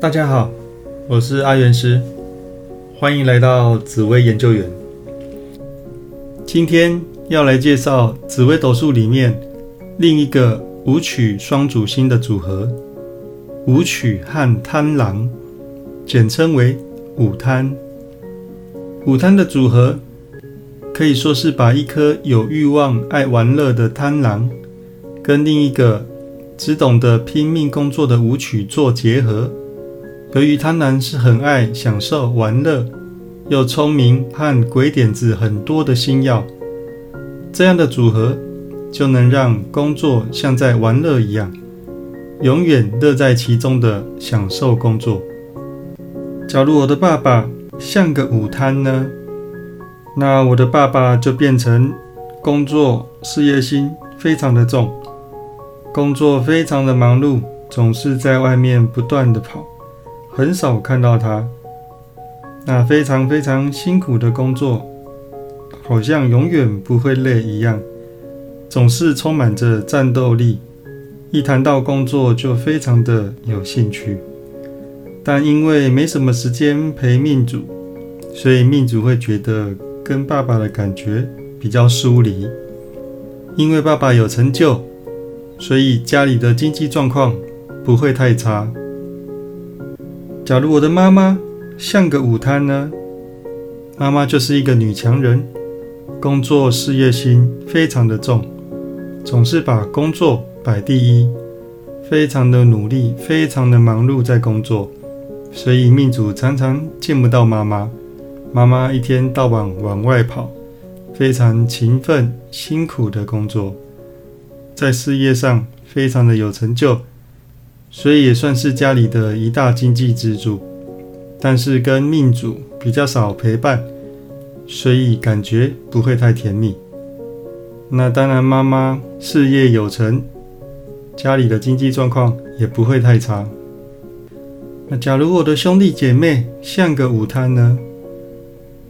大家好，我是阿元师，欢迎来到紫薇研究员。今天要来介绍紫微斗数里面另一个武曲双主星的组合——武曲和贪狼，简称为武贪。武贪的组合可以说是把一颗有欲望、爱玩乐的贪狼，跟另一个只懂得拼命工作的武曲做结合。由于贪婪是很爱享受玩乐，又聪明和鬼点子很多的星耀，这样的组合就能让工作像在玩乐一样，永远乐在其中的享受工作。假如我的爸爸像个午贪呢，那我的爸爸就变成工作事业心非常的重，工作非常的忙碌，总是在外面不断的跑。很少看到他，那非常非常辛苦的工作，好像永远不会累一样，总是充满着战斗力。一谈到工作就非常的有兴趣，但因为没什么时间陪命主，所以命主会觉得跟爸爸的感觉比较疏离。因为爸爸有成就，所以家里的经济状况不会太差。假如我的妈妈像个舞摊呢？妈妈就是一个女强人，工作事业心非常的重，总是把工作摆第一，非常的努力，非常的忙碌在工作，所以命主常常见不到妈妈。妈妈一天到晚往外跑，非常勤奋辛苦的工作，在事业上非常的有成就。所以也算是家里的一大经济支柱，但是跟命主比较少陪伴，所以感觉不会太甜蜜。那当然，妈妈事业有成，家里的经济状况也不会太差。那假如我的兄弟姐妹像个午贪呢？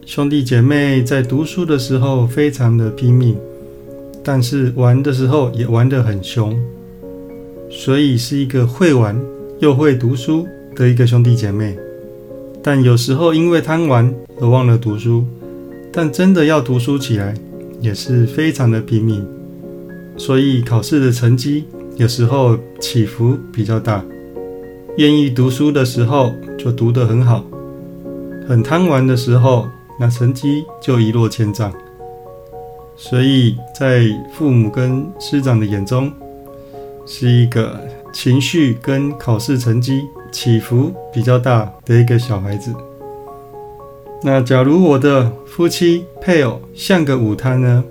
兄弟姐妹在读书的时候非常的拼命，但是玩的时候也玩得很凶。所以是一个会玩又会读书的一个兄弟姐妹，但有时候因为贪玩而忘了读书，但真的要读书起来也是非常的拼命，所以考试的成绩有时候起伏比较大。愿意读书的时候就读得很好，很贪玩的时候那成绩就一落千丈。所以在父母跟师长的眼中。是一个情绪跟考试成绩起伏比较大的一个小孩子。那假如我的夫妻配偶像个午贪呢？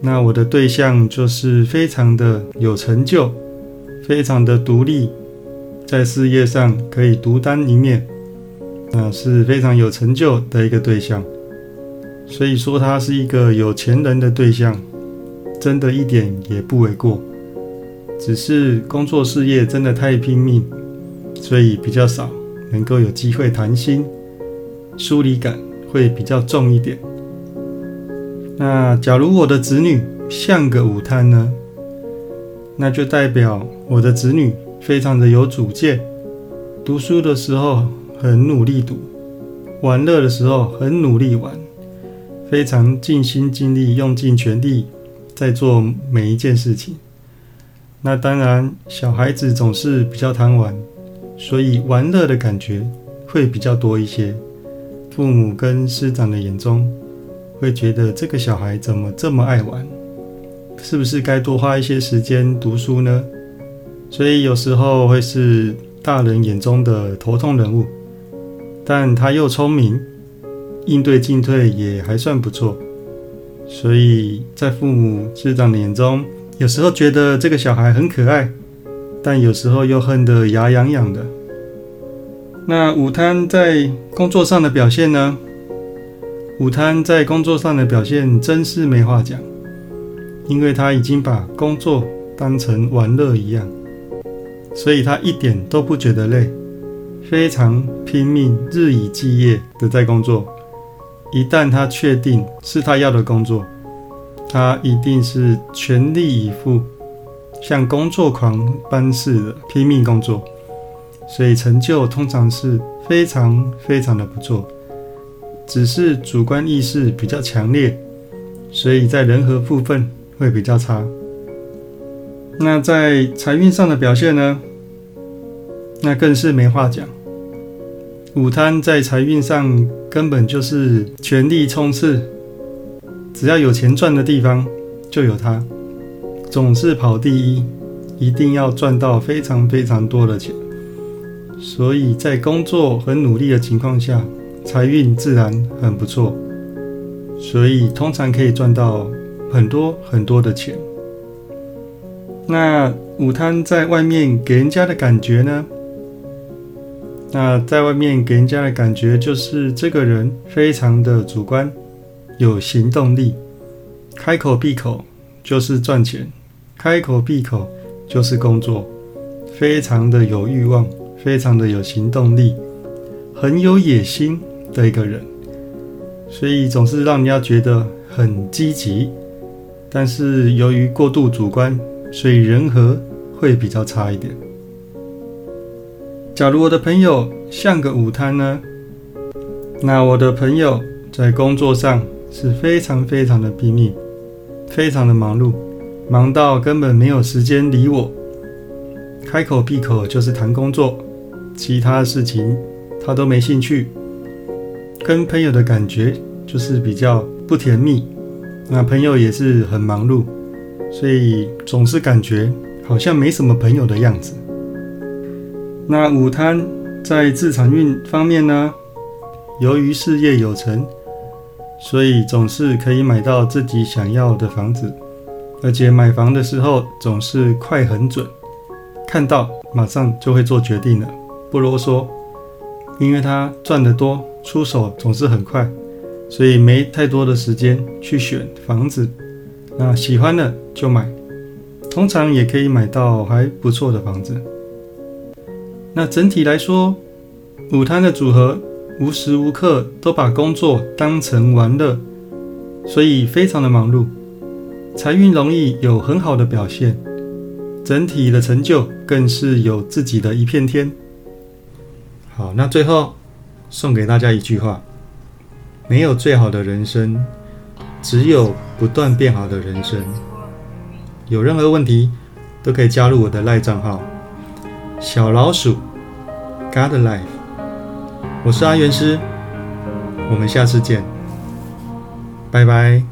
那我的对象就是非常的有成就，非常的独立，在事业上可以独当一面，那是非常有成就的一个对象。所以说他是一个有钱人的对象，真的一点也不为过。只是工作事业真的太拼命，所以比较少能够有机会谈心，疏离感会比较重一点。那假如我的子女像个午贪呢？那就代表我的子女非常的有主见，读书的时候很努力读，玩乐的时候很努力玩，非常尽心尽力，用尽全力在做每一件事情。那当然，小孩子总是比较贪玩，所以玩乐的感觉会比较多一些。父母跟师长的眼中会觉得这个小孩怎么这么爱玩？是不是该多花一些时间读书呢？所以有时候会是大人眼中的头痛人物，但他又聪明，应对进退也还算不错，所以在父母师长的眼中。有时候觉得这个小孩很可爱，但有时候又恨得牙痒痒的。那午餐在工作上的表现呢？午餐在工作上的表现真是没话讲，因为他已经把工作当成玩乐一样，所以他一点都不觉得累，非常拼命，日以继夜的在工作。一旦他确定是他要的工作，他一定是全力以赴，像工作狂般似的拼命工作，所以成就通常是非常非常的不错。只是主观意识比较强烈，所以在人和部分会比较差。那在财运上的表现呢？那更是没话讲。午摊在财运上根本就是全力冲刺，只要有钱赚的地方就有他，总是跑第一，一定要赚到非常非常多的钱。所以在工作很努力的情况下，财运自然很不错，所以通常可以赚到很多很多的钱。那午摊在外面给人家的感觉呢？那在外面给人家的感觉就是这个人非常的主观，有行动力，开口闭口就是赚钱，开口闭口就是工作，非常的有欲望，非常的有行动力，很有野心的一个人，所以总是让人家觉得很积极。但是由于过度主观，所以人和会比较差一点。假如我的朋友像个午摊呢？那我的朋友在工作上是非常非常的拼命，非常的忙碌，忙到根本没有时间理我，开口闭口就是谈工作，其他事情他都没兴趣。跟朋友的感觉就是比较不甜蜜，那朋友也是很忙碌，所以总是感觉好像没什么朋友的样子。那午摊在自产运方面呢，由于事业有成，所以总是可以买到自己想要的房子，而且买房的时候总是快很准，看到马上就会做决定了，不啰嗦，因为他赚得多，出手总是很快，所以没太多的时间去选房子，那喜欢的就买，通常也可以买到还不错的房子。那整体来说，午摊的组合无时无刻都把工作当成玩乐，所以非常的忙碌，财运容易有很好的表现，整体的成就更是有自己的一片天。好，那最后送给大家一句话：没有最好的人生，只有不断变好的人生。有任何问题都可以加入我的赖账号。小老鼠，God Life，我是阿元师，我们下次见，拜拜。